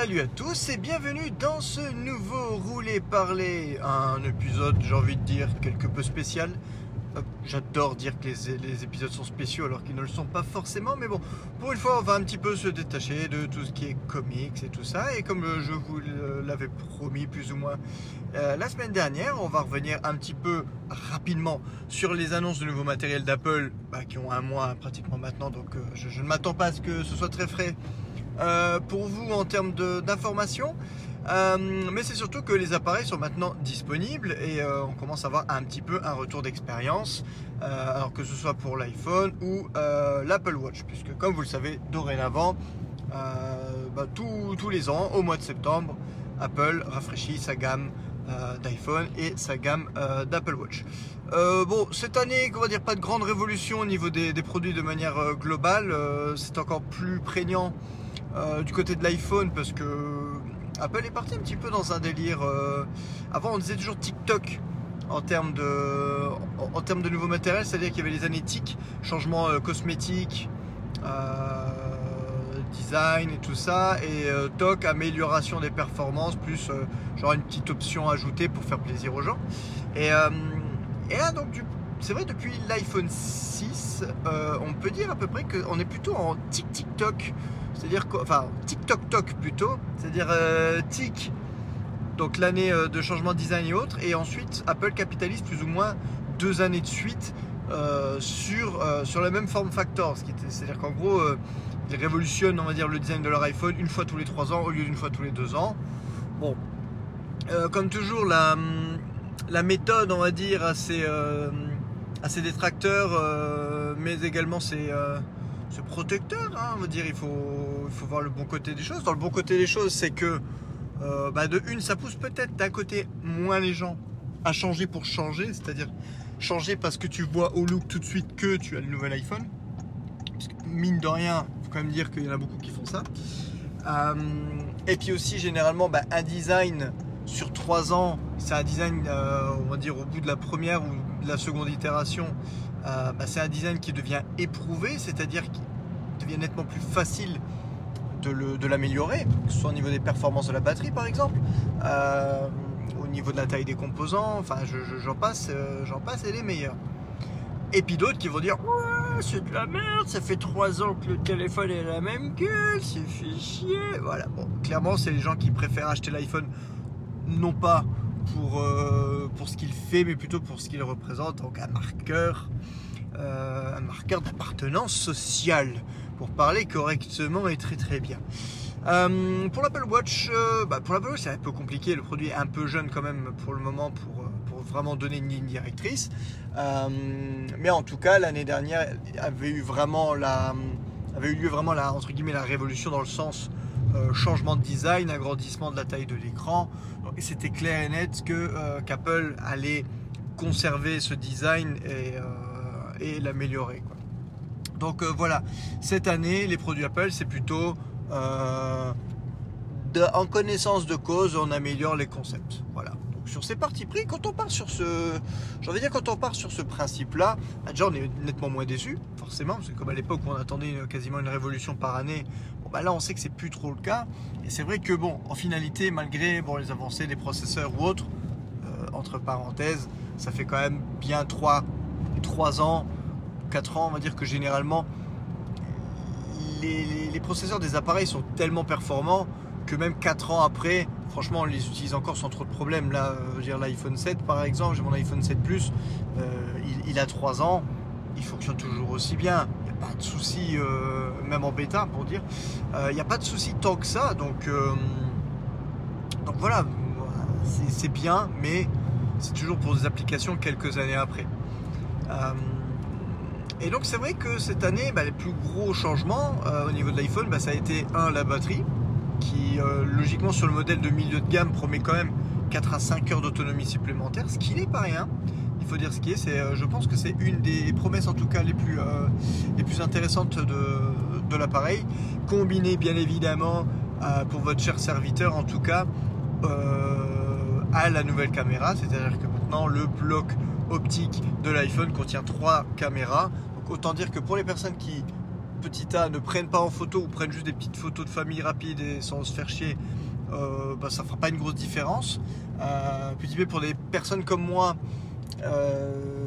Salut à tous et bienvenue dans ce nouveau roulé parler, un épisode j'ai envie de dire quelque peu spécial. J'adore dire que les, épisodes sont spéciaux alors qu'ils ne le sont pas forcément, mais bon, pour une fois on va un petit peu se détacher de tout ce qui est comics et tout ça, et comme euh, je vous l'avais promis plus ou moins euh, la semaine dernière, on va revenir un petit peu rapidement sur les annonces de nouveaux matériels d'Apple bah, qui ont un mois pratiquement maintenant, donc euh, je ne m'attends pas à ce que ce soit très frais euh, pour vous en termes d'informations. Euh, mais c'est surtout que les appareils sont maintenant disponibles et euh, on commence à avoir un petit peu un retour d'expérience, alors que ce soit pour l'iPhone ou l'Apple Watch, puisque comme vous le savez, dorénavant, bah, tous- les ans, au mois de septembre, Apple rafraîchit sa gamme d'iPhone et sa gamme d'Apple Watch. Bon, cette année, on va dire pas de grande révolution au niveau des, produits de manière globale. C'est encore plus prégnant euh, du côté de l'iPhone parce que Apple est parti un petit peu dans un délire. euh, avant, on disait toujours TikTok en termes de, en, termes de nouveaux matériels, c'est-à-dire qu'il y avait les années TIC, changement euh, cosmétique, euh, design et tout ça, et euh, TOC, amélioration des performances, plus euh, genre une petite option ajoutée pour faire plaisir aux gens. Et, euh, là, donc, c'est vrai, depuis l'iPhone 6, euh, on peut dire à peu près qu'on est plutôt en tic-tic-toc, c'est-à-dire, enfin, tic-toc-toc plutôt, c'est-à-dire euh, tic, donc l'année euh, de changement de design et autres, et ensuite Apple capitalise plus ou moins deux années de suite euh, sur, sur la même form factor, c'est-à-dire qu'en gros, ils révolutionnent, on va dire, le design de leur iPhone une fois tous les trois ans au lieu d'une fois tous les deux ans. Bon, comme toujours, la, méthode, on va dire, à ses, ses détracteurs, mais également ses, ses protecteurs, hein, on va dire, il faut, voir le bon côté des choses. Dans le bon côté des choses, c'est que, euh, bah, de une, ça pousse peut-être d'un côté moins les gens à changer pour changer, c'est-à-dire changer parce que tu vois au look tout de suite que tu as le nouvel iPhone. Mine de rien, il faut quand même dire qu'il y en a beaucoup qui font ça. Euh, et puis aussi, généralement, bah, un design sur trois ans, c'est un design, euh, on va dire, au bout de la première ou de la seconde itération, euh, bah, c'est un design qui devient éprouvé, c'est-à-dire qui devient nettement plus facile de l'améliorer, que ce soit au niveau des performances de la batterie par exemple, euh, au niveau de la taille des composants, enfin je- je- j'en passe, euh, j'en passe et les meilleurs. Et puis d'autres qui vont dire Ouais, c'est de la merde, ça fait trois ans que le téléphone est la même gueule, c'est fait chier. Voilà, bon, clairement, c'est les gens qui préfèrent acheter l'iPhone non pas pour, euh, pour ce qu'il fait, mais plutôt pour ce qu'il représente, donc un marqueur, euh, un marqueur d'appartenance sociale, pour parler correctement et très très bien. Euh, pour l'Apple Watch, bah, pour l'Apple Watch, c'est un peu compliqué. Le produit est un peu jeune quand même pour le moment pour, pour vraiment donner une ligne directrice. Mais en tout cas, l'année dernière avait eu vraiment la, avait eu lieu vraiment la entre guillemets la révolution dans le sens euh, changement de design, agrandissement de la taille de l'écran. Et c'était clair et net que euh, qu'Apple allait conserver ce design et, euh, l'améliorer. Donc voilà, cette année, les produits Apple, c'est plutôt en connaissance de cause, on améliore les concepts. Voilà. Sur ces parties pris, quand on part sur ce, dire quand on part sur ce principe-là, déjà on est nettement moins déçu, forcément, parce que comme à l'époque on attendait quasiment une révolution par année, bah là on sait que c'est plus trop le cas. Et c'est vrai que bon, en finalité, malgré bon, les avancées des processeurs ou autres, euh, entre parenthèses, ça fait quand même bien 3, 3 ans, 4 ans, on va dire que généralement les, processeurs des appareils sont tellement performants que même 4 ans après, franchement, on les utilise encore sans trop de problèmes. Là, euh, dire, l'iPhone 7 par exemple, j'ai mon iPhone 7 Plus, euh, il, il a 3 ans, il fonctionne toujours aussi bien. Pas de souci, euh, même en bêta pour dire, Euh, il n'y a pas de souci tant que ça. Donc, euh, donc voilà, c'est bien, mais c'est toujours pour des applications quelques années après. Euh, et donc c'est vrai que cette année, bah, les plus gros changements euh, au niveau de l'iPhone, bah, ça a été un la batterie, qui euh, logiquement sur le modèle de milieu de gamme promet quand même 4 à 5 heures d'autonomie supplémentaire, ce qui n'est pas rien. Faut dire ce qui est, c'est, euh, je pense que c'est une des promesses en tout cas les plus, euh, les plus intéressantes de, l'appareil, combiné bien évidemment euh, pour votre cher serviteur en tout cas à la nouvelle caméra, c'est-à-dire que maintenant le bloc optique de l'iPhone contient trois caméras. Donc autant dire que pour les personnes qui petit A ne prennent pas en photo ou prennent juste des petites photos de famille rapides et sans se faire chier, bah, ça fera pas une grosse différence. Petit B pour des personnes comme moi, euh,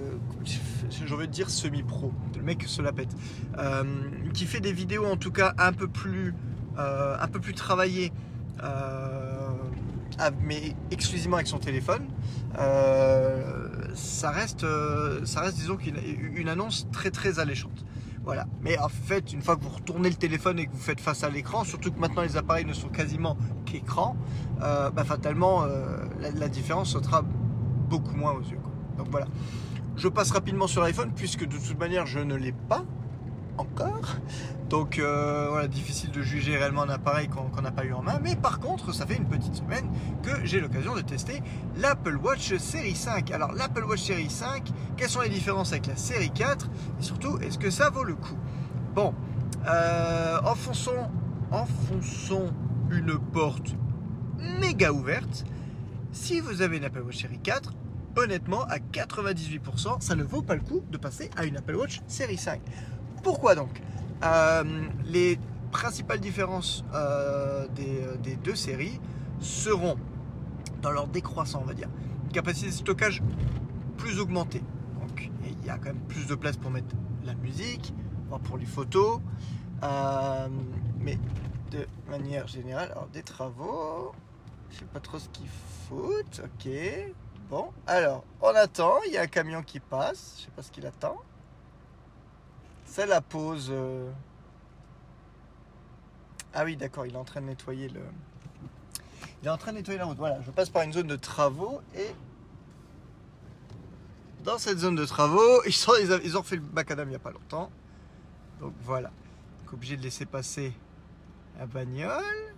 envie de dire semi-pro, le mec se la pète, euh, qui fait des vidéos en tout cas un peu plus, euh, un peu plus travaillées, mais exclusivement avec son téléphone. Ça reste, ça reste disons une annonce très très alléchante. Voilà. Mais en fait, une fois que vous retournez le téléphone et que vous faites face à l'écran, surtout que maintenant les appareils ne sont quasiment qu'écran, bah, fatalement la, différence sera beaucoup moins aux yeux. Donc voilà. Je passe rapidement sur l'iPhone puisque de toute manière je ne l'ai pas encore. Donc euh, voilà, difficile de juger réellement un appareil qu'on n'a pas eu en main. Mais par contre, ça fait une petite semaine que j'ai l'occasion de tester l'Apple Watch série 5. Alors l'Apple Watch série 5, quelles sont les différences avec la série 4 Et surtout, est-ce que ça vaut le coup? Bon, euh, enfonçons, enfonçons une porte méga ouverte. Si vous avez une Apple Watch série 4, honnêtement, à 98%, ça ne vaut pas le coup de passer à une Apple Watch série 5. Pourquoi donc? Euh, Les principales différences euh, des, des deux séries seront dans leur décroissant, on va dire. Capacité de stockage plus augmentée. Donc il y a quand même plus de place pour mettre la musique, pour les photos. Euh, mais de manière générale, alors des travaux, je sais pas trop ce qu'ils foutent. Ok. Alors on attend. Il y a un camion qui passe. Je sais pas ce qu'il attend. C'est la pause. euh. Ah oui, d'accord. Il est en train de nettoyer le. Il est en train de nettoyer la route. Voilà, je passe par une zone de travaux et dans cette zone de travaux, ils, ont- fait le macadam il n'y a pas longtemps. Donc voilà. Obligé de laisser passer la bagnole,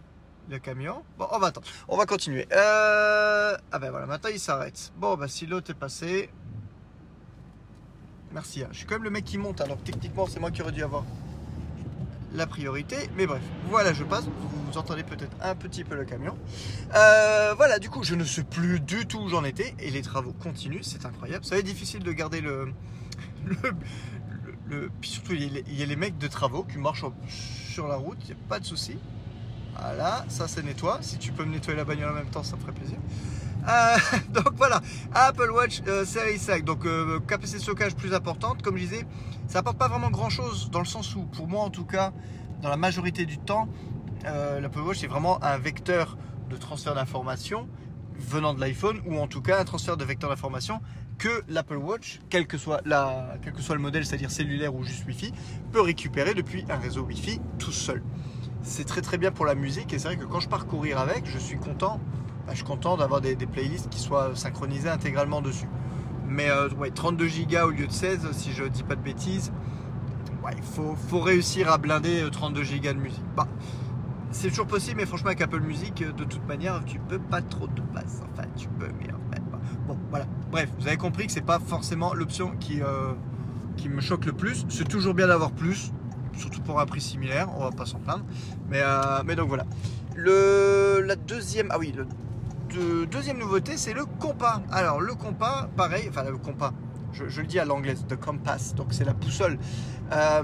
le camion. Bon, on va attendre. On va continuer. Euh, Ah ben voilà, maintenant il s'arrête. Bon, bah si l'autre est passé. Merci. hein. Je suis quand même le mec qui monte, alors techniquement c'est moi qui aurais dû avoir la priorité. Mais bref, voilà, je passe. Vous, entendez peut-être un petit peu le camion. Euh, voilà, du coup, je ne sais plus du tout où j'en étais. Et les travaux continuent, c'est incroyable. Ça va être difficile de garder le. le, puis surtout, il y, a les, il y a les mecs de travaux qui marchent en- sur la route, il n'y a pas de souci. Voilà, ça c'est nettoie. Si tu peux me nettoyer la bagnole en même temps, ça me ferait plaisir. Euh, donc voilà, Apple Watch euh, Series 5, donc euh, capacité de stockage plus importante. Comme je disais, ça apporte pas vraiment grand chose dans le sens où, pour moi en tout cas, dans la majorité du temps, euh, l'Apple Watch c'est vraiment un vecteur de transfert d'informations venant de l'iPhone ou en tout cas un transfert de vecteur d'informations que l'Apple Watch, quel que soit le modèle, c'est-à-dire cellulaire ou juste Wi-Fi, peut récupérer depuis un réseau Wi-Fi tout seul. C'est très très bien pour la musique et c'est vrai que quand je pars courir avec, je suis content, bah, je suis content d'avoir des, playlists qui soient synchronisées intégralement dessus. Mais euh, ouais, 32 Go au lieu de 16, si je dis pas de bêtises, il faut, réussir à blinder euh, 32 Go de musique. Bah, c'est toujours possible, mais franchement, avec Apple Music, euh, de toute manière, tu peux pas trop de place. Enfin, tu peux, mais en fait, pas. Bon, voilà. Bref, vous avez compris que c'est pas forcément l'option euh, qui me choque le plus. C'est toujours bien d'avoir plus, surtout pour un prix similaire, on va pas s'en plaindre. Mais, euh, mais donc voilà. Le, la deuxième, ah oui, le de- deuxième nouveauté, c'est le compas. Alors, le compas, pareil, enfin le compas, je, le dis à l'anglaise, the compass, donc c'est la boussole. Euh,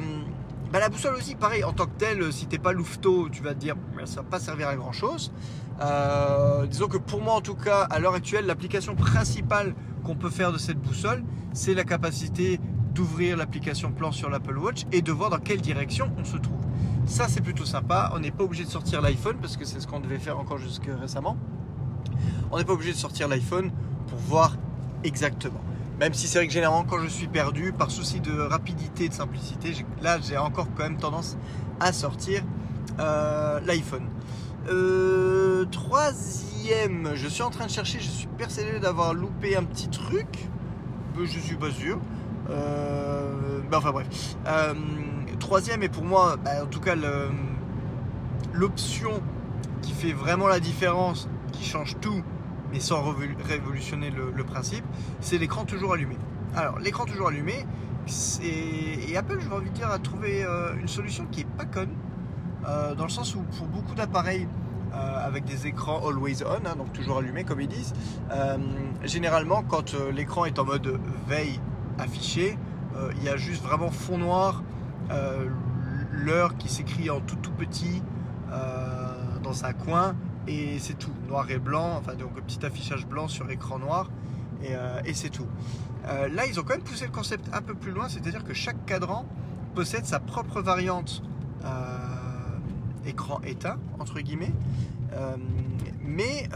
bah, la boussole aussi, pareil, en tant que telle, si t'es pas louveteau, tu vas te dire, ça va pas servir à grand chose. disons que pour moi, en tout cas, à l'heure actuelle, l'application principale qu'on peut faire de cette boussole, c'est la capacité d'ouvrir l'application plan sur l'Apple Watch et de voir dans quelle direction on se trouve. Ça, c'est plutôt sympa. On n'est pas obligé de sortir l'iPhone parce que c'est ce qu'on devait faire encore jusque récemment. On n'est pas obligé de sortir l'iPhone pour voir exactement. Même si c'est vrai que généralement, quand je suis perdu, par souci de rapidité et de simplicité, là, j'ai encore quand même tendance à sortir euh, l'iPhone. Euh, troisième, je suis en train de chercher, je suis persuadé d'avoir loupé un petit truc. Je suis pas sûr. Euh, bah, enfin bref. Euh, troisième, et pour moi, bah, en tout cas, l'option qui fait vraiment la différence, qui change tout, mais sans révol- révolutionner le, principe, c'est l'écran toujours allumé. Alors, l'écran toujours allumé, et Apple, je vais envie de dire, a trouvé euh, une solution qui est pas conne, dans le sens où pour beaucoup d'appareils avec des écrans always on, hein, donc toujours allumés comme ils disent, généralement quand l'écran est en mode veille affiché, euh, il y a juste vraiment fond noir, euh, l'heure qui s'écrit en tout tout petit dans un coin et c'est tout, noir et blanc, enfin donc petit affichage blanc sur écran noir et, c'est tout. là, ils ont quand même poussé le concept un peu plus loin, c'est-à-dire que chaque cadran possède sa propre variante écran éteint, entre guillemets, mais,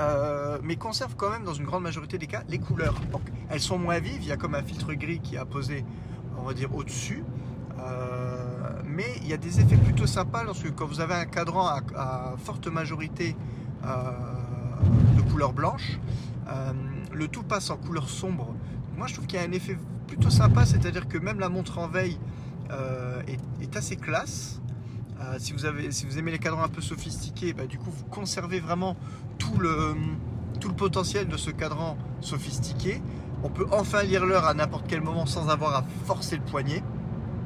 mais conserve quand même dans une grande majorité des cas les couleurs. Elles sont moins vives, il y a comme un filtre gris qui est apposé, on va dire, au-dessus. mais il y a des effets plutôt sympas lorsque quand vous avez un cadran à forte majorité euh, de couleur blanche. Euh, le tout passe en couleur sombre. Moi, je trouve qu'il y a un effet plutôt sympa, c'est-à-dire que même la montre en veille euh, est, assez classe. Si, vous avez, si vous aimez les cadrans un peu sophistiqués, bah, du coup, vous conservez vraiment tout le, potentiel de ce cadran sophistiqué. On peut enfin lire l'heure à n'importe quel moment sans avoir à forcer le poignet.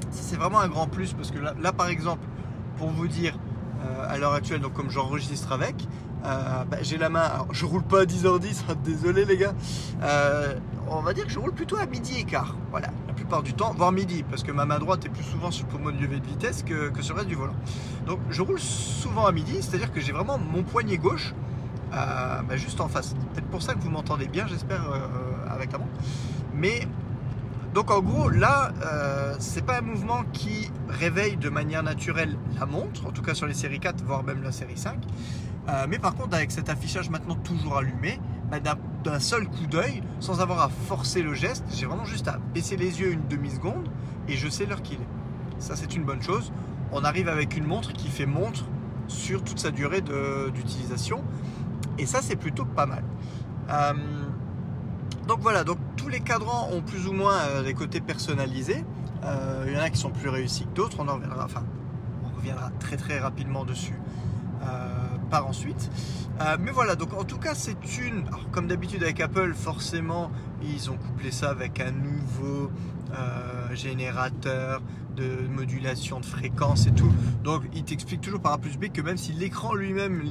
c'est vraiment un grand plus parce que là, par exemple, pour vous dire, à l'heure actuelle, comme j'enregistre avec, euh, bah, j'ai la main, alors je roule pas à 10h10, désolé les gars. Euh, on va dire que je roule plutôt à midi et quart. Voilà, plupart du temps, voire midi, parce que ma main droite est plus souvent sur le pommeau de lever de vitesse que, sur le reste du volant. Donc je roule souvent à midi, c'est-à-dire que j'ai vraiment mon poignet gauche euh, bah, juste en face. Peut-être pour ça que vous m'entendez bien, j'espère, avec la montre. Mais donc en gros, là, c'est pas un mouvement qui réveille de manière naturelle la montre, en tout cas sur les séries 4, voire même la série 5. Euh, mais par contre, avec cet affichage maintenant toujours allumé, bah, d'un seul coup d'œil, sans avoir à forcer le geste, j'ai vraiment juste à baisser les yeux une demi-seconde et je sais l'heure qu'il est. Ça, c'est une bonne chose. On arrive avec une montre qui fait montre sur toute sa durée d'utilisation. Et ça, c'est plutôt pas mal. Euh, donc voilà, donc tous les cadrans ont plus ou moins euh, des côtés personnalisés. Il y en a qui sont plus réussis que d'autres. On en reviendra, enfin, on reviendra très très rapidement dessus par ensuite. Euh, mais voilà, donc en tout cas, c'est une. comme d'habitude avec Apple, forcément, ils ont couplé ça avec un nouveau euh, générateur de modulation de fréquence et tout. Donc, il t'explique toujours par A plus B que même si l'écran lui-même,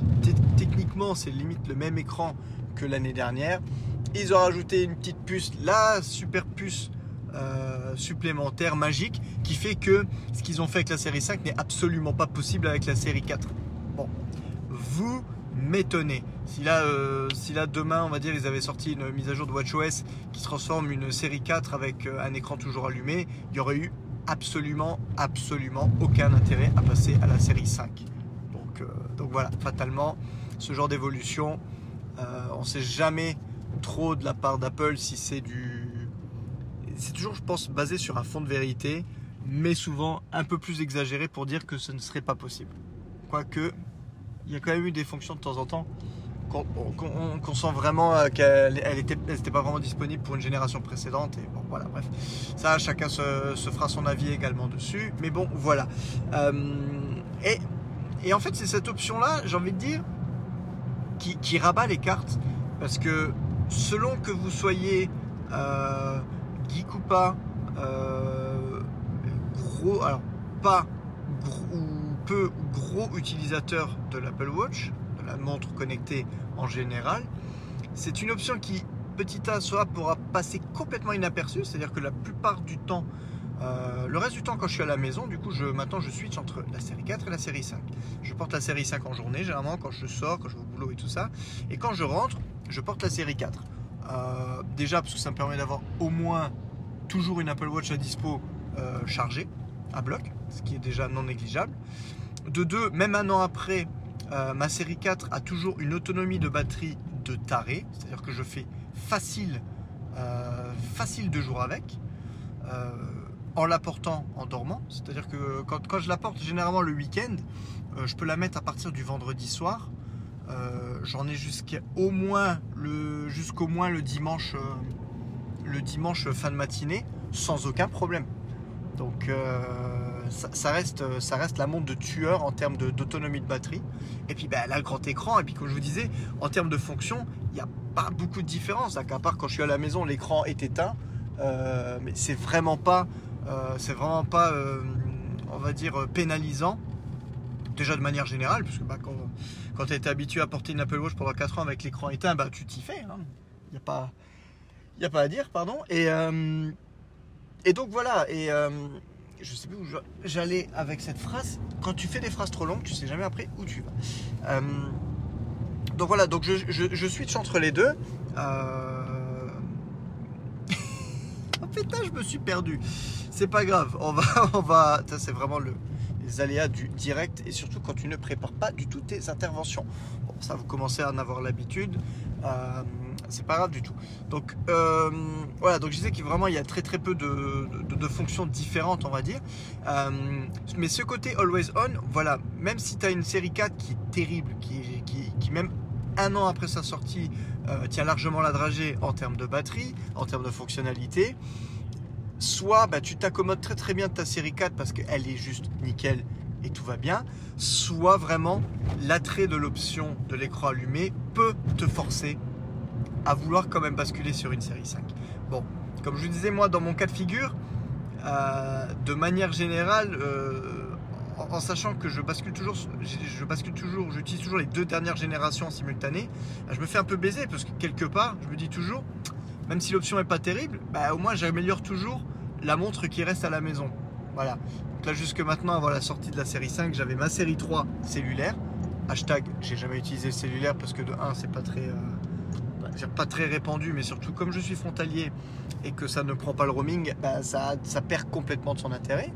techniquement, c'est limite le même écran que l'année dernière, ils ont rajouté une petite puce, la super puce. Euh, supplémentaire magique qui fait que ce qu'ils ont fait avec la série 5 n'est absolument pas possible avec la série 4 vous m'étonnez. Si là, euh, si là demain, on va dire, ils avaient sorti une mise à jour de WatchOS qui transforme une série 4 avec euh, un écran toujours allumé, il y aurait eu absolument, absolument aucun intérêt à passer à la série 5. Donc, euh, donc voilà, fatalement, ce genre d'évolution, on sait jamais trop de la part d'Apple si c'est du. C'est toujours, je pense, basé sur un fond de vérité, mais souvent un peu plus exagéré pour dire que ce ne serait pas possible. Quoique, il y a quand même eu des fonctions de temps en temps qu'on sent vraiment euh, qu'elle n'était pas vraiment disponible pour une génération précédente. Et bon, voilà, bref. Ça, chacun se, fera son avis également dessus. Mais bon, voilà. Euh, et, en fait, c'est cette option-là, j'ai envie de dire, qui, rabat les cartes. Parce que selon que vous soyez euh, geek ou pas, euh, gros, alors pas gros, peu gros utilisateur de l'Apple Watch, de la montre connectée en général, c'est une option qui, petit a, soit pourra passer complètement inaperçue, c'est-à-dire que la plupart du temps, euh, le reste du temps, quand je suis à la maison, du coup, je, maintenant, je switch entre la série 4 et la série 5. Je porte la série 5 en journée, généralement, quand je sors, quand je vais au boulot et tout ça. Et quand je rentre, je porte la série 4. Euh, déjà, parce que ça me permet d'avoir au moins toujours une Apple Watch à dispo euh, chargée, à bloc, ce qui est déjà non négligeable. De deux, même un an après, euh, ma série 4 a toujours une autonomie de batterie de taré, c'est-à-dire que je fais facile, euh, facile deux jours avec, euh, en la portant en dormant. C'est-à-dire que quand, je la porte généralement le week-end, je peux la mettre à partir du vendredi soir. J'en ai jusqu'au moins le jusqu'au moins le dimanche, le dimanche fin de matinée, sans aucun problème. Donc ça, reste, ça reste la montre de tueur en termes d'autonomie de, batterie. Et puis ben, a le grand écran. Et puis comme je vous disais, en termes de fonction, il n'y a pas beaucoup de différence. À part quand je suis à la maison, l'écran est éteint. Euh, mais c'est vraiment pas, euh, c'est vraiment pas, euh, on va dire, pénalisant. Déjà de manière générale, puisque bah, quand, quand tu été habitué à porter une Apple Watch pendant 4 ans avec l'écran éteint, bah, tu t'y fais. Il hein. n'y a, pas, a pas à dire, pardon. Et, et donc voilà. Et je sais plus où j'allais avec cette phrase. Quand tu fais des phrases trop longues, tu sais jamais après où tu vas. Euh, donc voilà, donc je, switch entre les deux. Euh... fait, là, je me suis perdu. C'est pas grave. On va, on va. C'est vraiment le, les aléas du direct et surtout quand tu ne prépares pas du tout tes interventions. Bon, ça, vous commencez à en avoir l'habitude. Euh, c'est pas grave du tout. Donc euh, voilà, donc je disais qu'il vraiment il y a très très peu de, fonctions différentes, on va dire. Euh, mais ce côté always on, voilà, même si tu as une série 4 qui est terrible, qui, qui, même un an après sa sortie euh, tient largement la dragée en termes de batterie, en termes de fonctionnalité, soit bah, tu t'accommodes très très bien de ta série 4 parce qu'elle est juste nickel et tout va bien, soit vraiment l'attrait de l'option de l'écran allumé peut te forcer à vouloir quand même basculer sur une série 5. Bon, comme je disais, moi, dans mon cas de figure, euh, de manière générale, euh, en, sachant que je bascule toujours, je, bascule toujours, j'utilise toujours les deux dernières générations en simultané, je me fais un peu baiser parce que quelque part, je me dis toujours, même si l'option n'est pas terrible, bah, au moins j'améliore toujours la montre qui reste à la maison. Voilà. Donc là, jusque maintenant, avant la sortie de la série 5, j'avais ma série 3 cellulaire. Hashtag, j'ai jamais utilisé cellulaire parce que de 1, c'est pas très. Euh, pas très répandu, mais surtout comme je suis frontalier et que ça ne prend pas le roaming, bah, ça, perd complètement de son intérêt.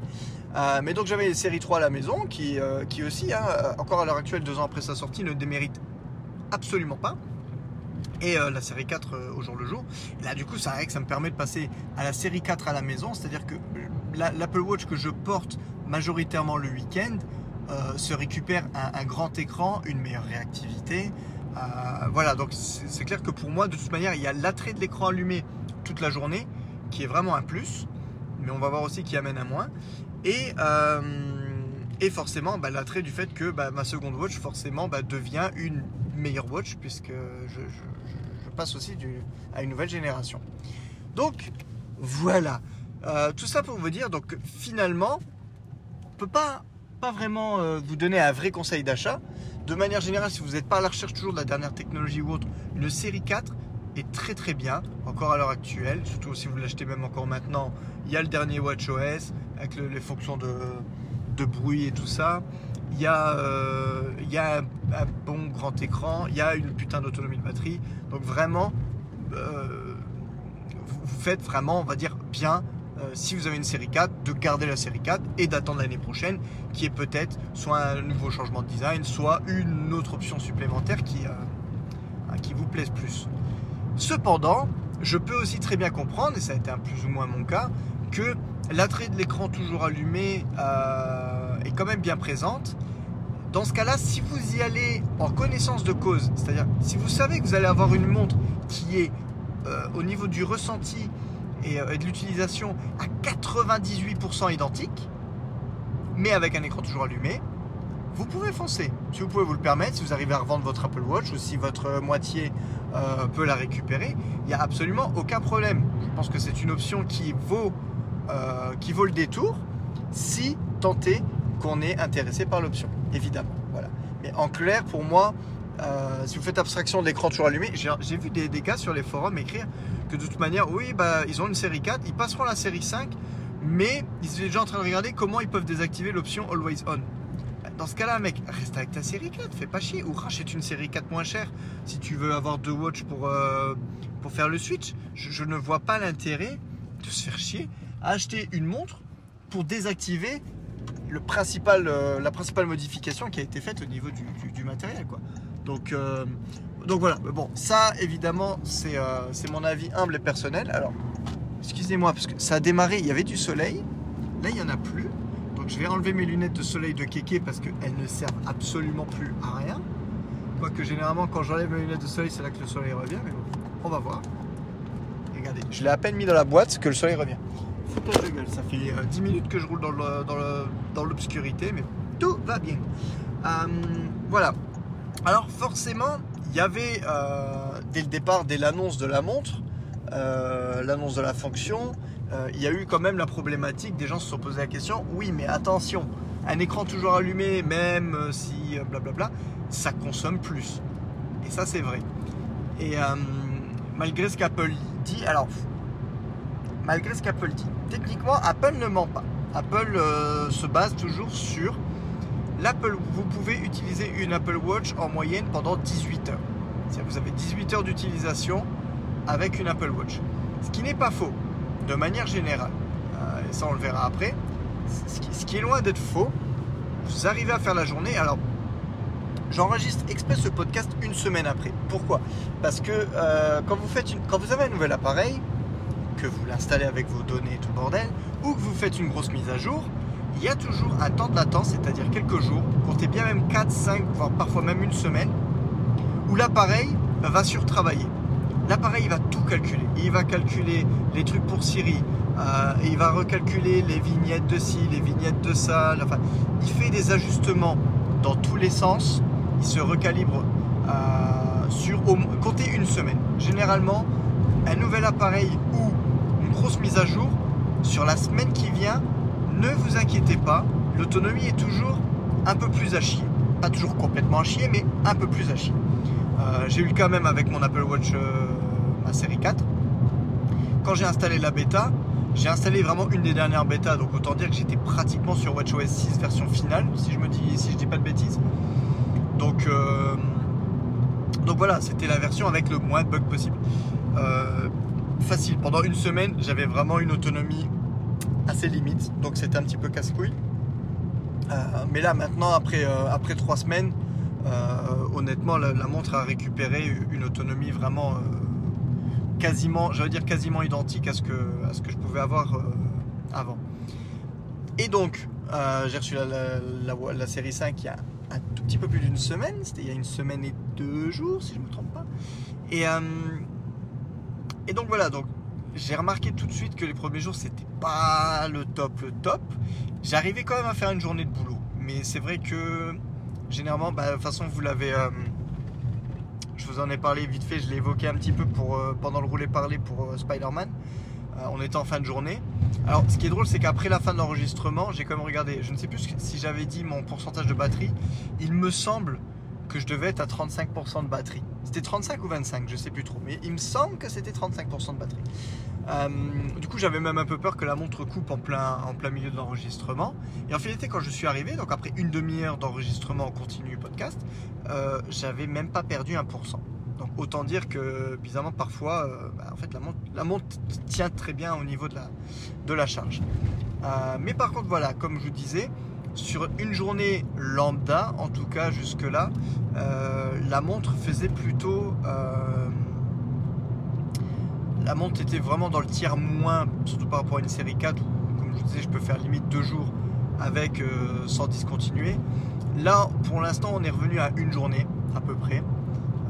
Euh, mais donc j'avais les série 3 à la maison qui, euh, aussi, hein, euh, encore à l'heure actuelle, deux ans après sa sortie, ne démérite absolument pas. Et la série 4 au jour le jour. Et là, du coup, ça, ça me permet de passer à la série 4 à la maison, c'est-à-dire que l'Apple Watch que je porte majoritairement le week-end se récupère un, grand écran, une meilleure réactivité, euh, voilà, donc c'est clair que pour moi, de toute manière, il y a l'attrait de l'écran allumé toute la journée, qui est vraiment un plus, mais on va voir aussi qui amène un moins. Et, euh, forcément, bah, l'attrait du fait que bah, ma seconde watch, forcément, bah, devient une meilleure watch, puisque je, passe aussi à une nouvelle génération. Donc, voilà. Euh, tout ça pour vous dire, donc finalement, on peut pas, pas vraiment vous donner un vrai conseil d'achat de manière générale, si vous n'êtes pas à la recherche toujours de la dernière technologie ou autre, une série 4 est très très bien, encore à l'heure actuelle, surtout si vous l'achetez même encore maintenant. Il y a le dernier WatchOS avec les fonctions de, bruit et tout ça. Il y a, euh, un, bon grand écran, il y a une putain d'autonomie de batterie. Donc vraiment, euh, vous faites vraiment, on va dire, bien si vous avez une série 4, de garder la série 4 et d'attendre l'année prochaine, qui est peut-être soit un nouveau changement de design, soit une autre option supplémentaire qui, euh, qui vous plaise plus. Cependant, je peux aussi très bien comprendre, et ça a été un plus ou moins mon cas, que l'attrait de l'écran toujours allumé euh, est quand même bien présente. Dans ce cas-là, si vous y allez en connaissance de cause, c'est-à-dire si vous savez que vous allez avoir une montre qui est au niveau du ressenti euh, et, de l'utilisation à 98% identique, mais avec un écran toujours allumé, vous pouvez foncer. Si vous pouvez vous le permettre, si vous arrivez à revendre votre Apple Watch ou si votre moitié euh, peut la récupérer, il n'y a absolument aucun problème. Je pense que c'est une option qui vaut, euh, qui vaut le détour si tenté qu'on est intéressé par l'option, évidemment. Voilà. Mais en clair, pour moi, si vous faites abstraction de l'écran toujours allumé, j'ai vu des, des, gars sur les forums écrire de toute manière, oui, bah, ils ont une série 4, ils passeront la série 5, mais ils sont déjà en train de regarder comment ils peuvent désactiver l'option Always On. Dans ce cas-là, mec, reste avec ta série 4, fais pas chier, ou rachète une série 4 moins chère si tu veux avoir deux watch pour, euh, pour faire le switch. Je, ne vois pas l'intérêt de se faire chier à acheter une montre pour désactiver le principal, euh, la principale modification qui a été faite au niveau du, matériel. Quoi. Donc, euh, donc voilà, bon, ça évidemment euh, c'est mon avis humble et personnel. Alors, excusez-moi, parce que ça a démarré, il y avait du soleil, là il n'y en a plus. Donc je vais enlever mes lunettes de soleil de kéké parce qu'elles ne servent absolument plus à rien. Quoique généralement quand j'enlève mes lunettes de soleil, c'est là que le soleil revient, mais bon, on va voir. Regardez, je l'ai à peine mis dans la boîte que le soleil revient. Foutage de gueule, ça fait 10 euh, minutes que je roule dans l'obscurité, mais tout va bien. Euh, voilà. Alors forcément, il y avait euh, dès le départ, dès l'annonce de la montre, euh, l'annonce de la fonction, euh, il y a eu quand même la problématique, des gens se sont posé la question, oui mais attention, un écran toujours allumé, même si blablabla, ça consomme plus. Et ça c'est vrai. Et malgré ce qu'Apple dit, alors, malgré ce qu'Apple dit, techniquement Apple ne ment pas. Apple se base toujours sur l'Apple. Vous pouvez utiliser une Apple Watch en moyenne pendant 18 heures. C'est-à-dire vous avez 18 heures d'utilisation avec une Apple Watch. Ce qui n'est pas faux, de manière générale. Euh, et ça, on le verra après. Ce qui, est loin d'être faux, vous arrivez à faire la journée. Alors, J'enregistre exprès ce podcast une semaine après. Pourquoi? Parce que euh, quand, vous quand vous avez un nouvel appareil, que vous l'installez avec vos données et tout le bordel, ou que vous faites une grosse mise à jour, il y a toujours un temps de latence, c'est-à-dire quelques jours, comptez bien même 4, 5, voire parfois même une semaine, où l'appareil va surtravailler. L'appareil il va tout calculer. Il va calculer les trucs pour Siri, euh, il va recalculer les vignettes de ci, les vignettes de ça. Il fait des ajustements dans tous les sens. Il se recalibre euh, sur comptez une semaine. Généralement, un nouvel appareil ou une grosse mise à jour sur la semaine qui vient, ne vous inquiétez pas, l'autonomie est toujours un peu plus à chier. Pas toujours complètement à chier, mais un peu plus à. Euh, j'ai eu le cas même avec mon Apple Watch, euh, ma série 4. Quand j'ai installé la bêta, j'ai installé vraiment une des dernières bêtas, donc autant dire que j'étais pratiquement sur WatchOS 6 version finale, si je me dis, si je dis pas de bêtises. Donc, euh, donc voilà, c'était la version avec le moins de bugs possible. Facile. Pendant une semaine, j'avais vraiment une autonomie assez limite, donc c'était un petit peu casse-couille. Euh, mais là, maintenant, après, euh, après trois semaines, euh, honnêtement, la, montre a récupéré une autonomie vraiment quasiment, j'allais dire quasiment identique à ce que, à ce que je pouvais avoir avant. Et donc, j'ai reçu la, la- série 5 il y a un tout petit peu plus d'une semaine, c'était il y a une semaine et deux jours, si je ne me trompe pas. Et, et donc voilà, donc j'ai remarqué tout de suite que les premiers jours c'était pas le top, le top. J'arrivais quand même à faire une journée de boulot, mais c'est vrai que généralement, bah, de toute façon, vous l'avez. euh, je vous en ai parlé vite fait, je l'ai évoqué un petit peu pour, euh, pendant le rouler parler pour euh, Spider-Man. On était en fin de journée. Alors, ce qui est drôle, c'est qu'après la fin de l'enregistrement, j'ai quand même regardé. Je ne sais plus si j'avais dit mon pourcentage de batterie. Il me semble que je devais être à 35% de batterie. C'était 35 ou 25, je sais plus trop. Mais il me semble que c'était 35% de batterie. Euh, du coup, j'avais même un peu peur que la montre coupe en plein, en plein milieu de l'enregistrement. Et en finalité, quand je suis arrivé, donc après une demi-heure d'enregistrement en continu podcast, euh, j'avais même pas perdu 1%. Donc autant dire que bizarrement parfois, euh, bah, en fait la montre, la montre tient très bien au niveau de la, de la charge. Mais par contre voilà, comme je vous disais, sur une journée lambda, en tout cas jusque là, la montre faisait plutôt euh, la montre était vraiment dans le tiers moins, surtout par rapport à une série 4 où, comme je vous disais, je peux faire limite deux jours avec euh, sans discontinuer. Là, pour l'instant, on est revenu à une journée à peu près.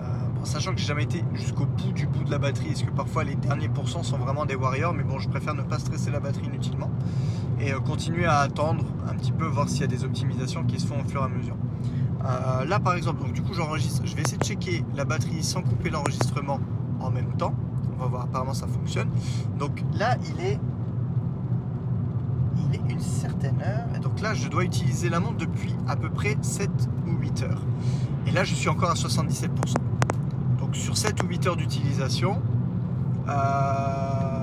Euh, sachant que j'ai jamais été jusqu'au bout du bout de la batterie, parce que parfois les derniers pourcents sont vraiment des warriors, mais bon, je préfère ne pas stresser la batterie inutilement et euh, continuer à attendre un petit peu, voir s'il y a des optimisations qui se font au fur et à mesure. Euh, là, par exemple, donc du coup, j'enregistre. Je vais essayer de checker la batterie sans couper l'enregistrement en même temps. On va voir, apparemment ça fonctionne. Donc là, il est, il est une certaine heure. Et donc là, je dois utiliser la montre depuis à peu près 7 ou 8 heures. Et là, je suis encore à 77%. Donc sur 7 ou 8 heures d'utilisation, euh,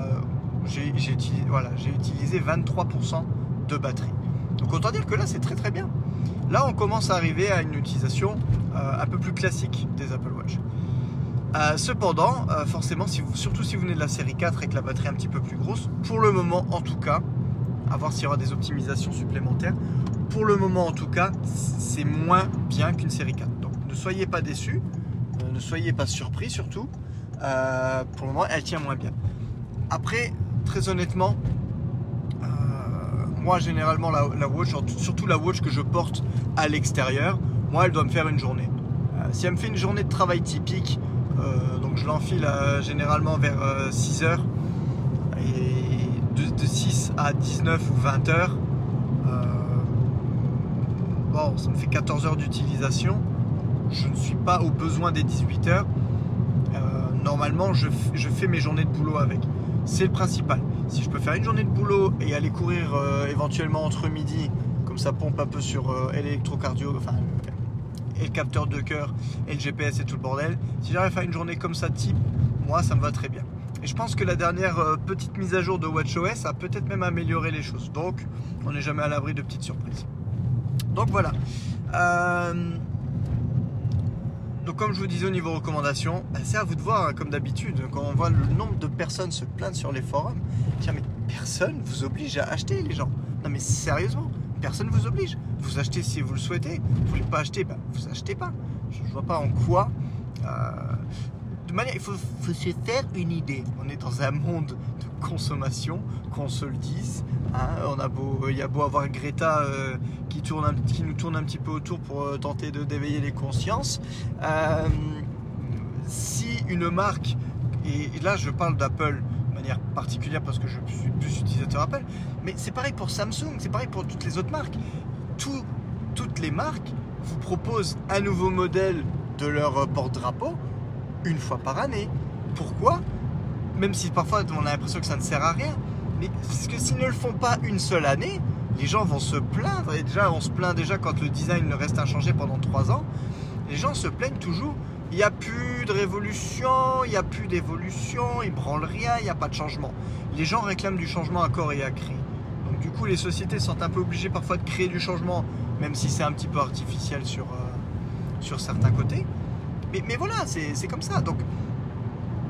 j'ai utilisé, voilà, j'ai utilisé 23% de batterie. Donc autant dire que là, c'est très très bien. Là, on commence à arriver à une utilisation euh, un peu plus classique des Apple Watch. Euh, cependant, euh, forcément, surtout si vous venez de la série 4 et que la batterie un petit peu plus grosse, pour le moment en tout cas, à voir s'il y aura des optimisations supplémentaires, pour le moment en tout cas, c'est moins bien qu'une série 4. Donc ne soyez pas déçus, ne soyez pas surpris surtout. Pour le moment, elle tient moins bien. Après, très honnêtement, euh, moi généralement la, watch, surtout la watch que je porte à l'extérieur, moi elle doit me faire une journée. Euh, si elle me fait une journée de travail typique, euh, donc je l'enfile généralement vers 6 heures et de, de, 6 à 19 ou 20 heures. Bon, ça me fait 14 heures d'utilisation. Je ne suis pas au besoin des 18 heures. Normalement, je, fais mes journées de boulot avec. C'est le principal. Si je peux faire une journée de boulot et aller courir euh, éventuellement entre midi, comme ça pompe un peu sur euh, l'électrocardio, enfin et le capteur de cœur et le GPS et tout le bordel. Si j'arrive à faire une journée comme ça type, moi ça me va très bien. Et je pense que la dernière euh, petite mise à jour de WatchOS a peut-être même amélioré les choses. Donc, on n'est jamais à l'abri de petites surprises. Donc voilà. Donc comme je vous disais au niveau recommandation, bah, c'est à vous de voir, hein, comme d'habitude, quand on voit le nombre de personnes se plaindre sur les forums, tiens mais personne vous oblige à acheter les gens. Non mais sérieusement, personne vous oblige. Vous achetez si vous le souhaitez. Vous voulez pas acheter, bah, vous achetez pas. Je, ne vois pas en quoi. Euh, de manière, il faut, se faire une idée. On est dans un monde de consommation, qu'on se le dise. Hein. on a beau, il y a beau avoir Greta euh, qui, tourne qui nous tourne un petit peu autour pour euh, tenter de d'éveiller les consciences. si une marque, et, là je parle d'Apple de manière particulière parce que je suis plus utilisateur Apple, mais c'est pareil pour Samsung, c'est pareil pour toutes les autres marques. toutes les marques vous proposent un nouveau modèle de leur porte-drapeau une fois par année. Pourquoi? Même si parfois on a l'impression que ça ne sert à rien. Mais parce que s'ils ne le font pas une seule année, les gens vont se plaindre. Et déjà, on se plaint déjà quand le design ne reste inchangé pendant trois ans. Les gens se plaignent toujours. Il n'y a plus de révolution, il n'y a plus d'évolution, ils branlent rien, il n'y a pas de changement. Les gens réclament du changement à corps et à cri. Donc du coup, les sociétés sont un peu obligées parfois de créer du changement, même si c'est un petit peu artificiel sur, euh, sur certains côtés. Mais, voilà, c'est comme ça. Donc,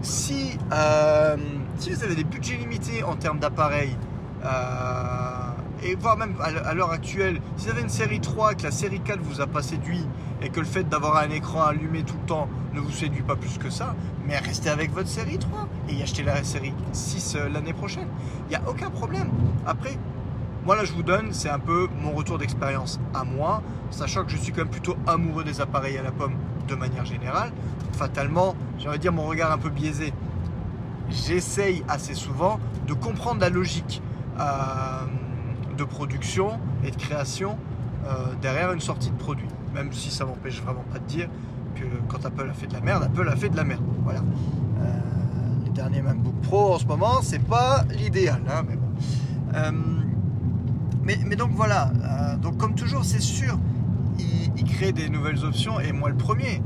si, euh, si vous avez des budgets limités en termes d'appareils, euh, et voire même à l'heure actuelle, si vous avez une série 3 que la série 4 vous a pas séduit et que le fait d'avoir un écran allumé tout le temps ne vous séduit pas plus que ça, mais restez avec votre série 3 et achetez la série 6 euh, l'année prochaine. Il n'y a aucun problème. Après, moi là je vous donne, c'est un peu mon retour d'expérience à moi, sachant que je suis quand même plutôt amoureux des appareils à la pomme de manière générale. Fatalement, j'aimerais dire mon regard un peu biaisé. J'essaye assez souvent de comprendre la logique euh, de production et de création euh, derrière une sortie de produit. Même si ça m'empêche vraiment pas de dire que quand Apple a fait de la merde, Apple a fait de la merde. Voilà. Euh, les derniers MacBook Pro en ce moment, c'est pas l'idéal, hein, mais bon. Mais, donc voilà, donc comme toujours, c'est sûr, il, crée des nouvelles options, et moi le premier,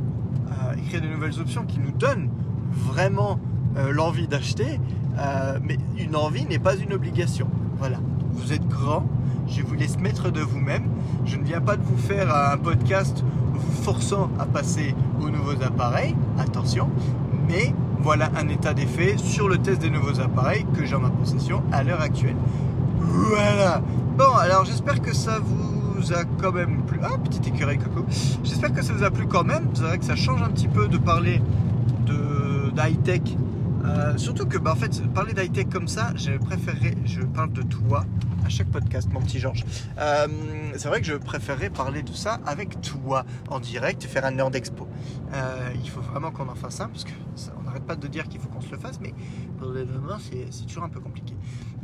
euh, il crée des nouvelles options qui nous donnent vraiment euh, l'envie d'acheter, mais une envie n'est pas une obligation. Voilà, vous êtes grand, je vous laisse mettre de vous-même. Je ne viens pas de vous faire un podcast vous forçant à passer aux nouveaux appareils, attention, mais voilà un état des faits sur le test des nouveaux appareils que j'ai en ma possession à l'heure actuelle. Voilà, Bon, alors j'espère que ça vous a quand même plu. Ah, petit écureuil coco. J'espère que ça vous a plu quand même. C'est vrai que ça change un petit peu de parler de d'high-tech. Euh, surtout que, bah, en fait, parler d'high-tech comme ça, je préférerais, je parle de toi à chaque podcast, mon petit Georges. Euh, c'est vrai que je préférerais parler de ça avec toi en direct faire un nerd expo. Euh, il faut vraiment qu'on en fasse un parce que on n'arrête pas de dire qu'il faut qu'on se le fasse, mais pour le moment, c'est toujours un peu compliqué.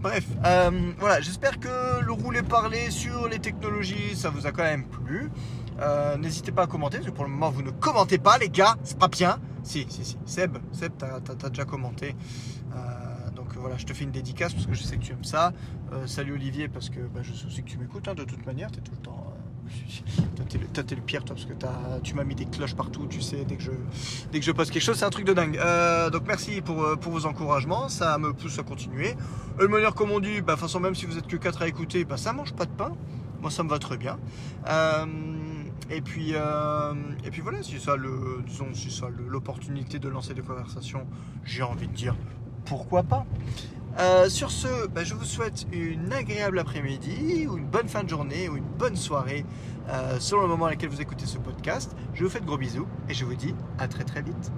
Bref, euh, voilà, j'espère que le rouler parler sur les technologies, ça vous a quand même plu. Euh, n'hésitez pas à commenter, parce que pour le moment vous ne commentez pas les gars, c'est pas bien. Si, si, si. Seb, Seb, t'as as, déjà commenté. Euh, donc voilà, je te fais une dédicace parce que je sais que tu aimes ça. salut Olivier, parce que bah, je sais aussi que tu m'écoutes hein, de toute manière, t'es tout le temps toi, t'es le pire, toi, parce que tu m'as mis des cloches partout, tu sais, dès que je, dès que je poste quelque chose, c'est un truc de dingue. Euh, donc merci pour, euh, pour vos encouragements, ça me pousse à continuer. Et de manière, comme on dit, bah, façon, même si vous êtes que 4 à écouter, bah, ça mange pas de pain. Moi, ça me va très bien. Euh, et puis, et puis voilà, si ça, le, disons, si ça l'opportunité de lancer des conversations, j'ai envie de dire pourquoi pas. Euh, sur ce, bah, je vous souhaite une agréable après-midi ou une bonne fin de journée ou une bonne soirée euh, selon le moment à lequel vous écoutez ce podcast. Je vous fais de gros bisous et je vous dis à très très vite.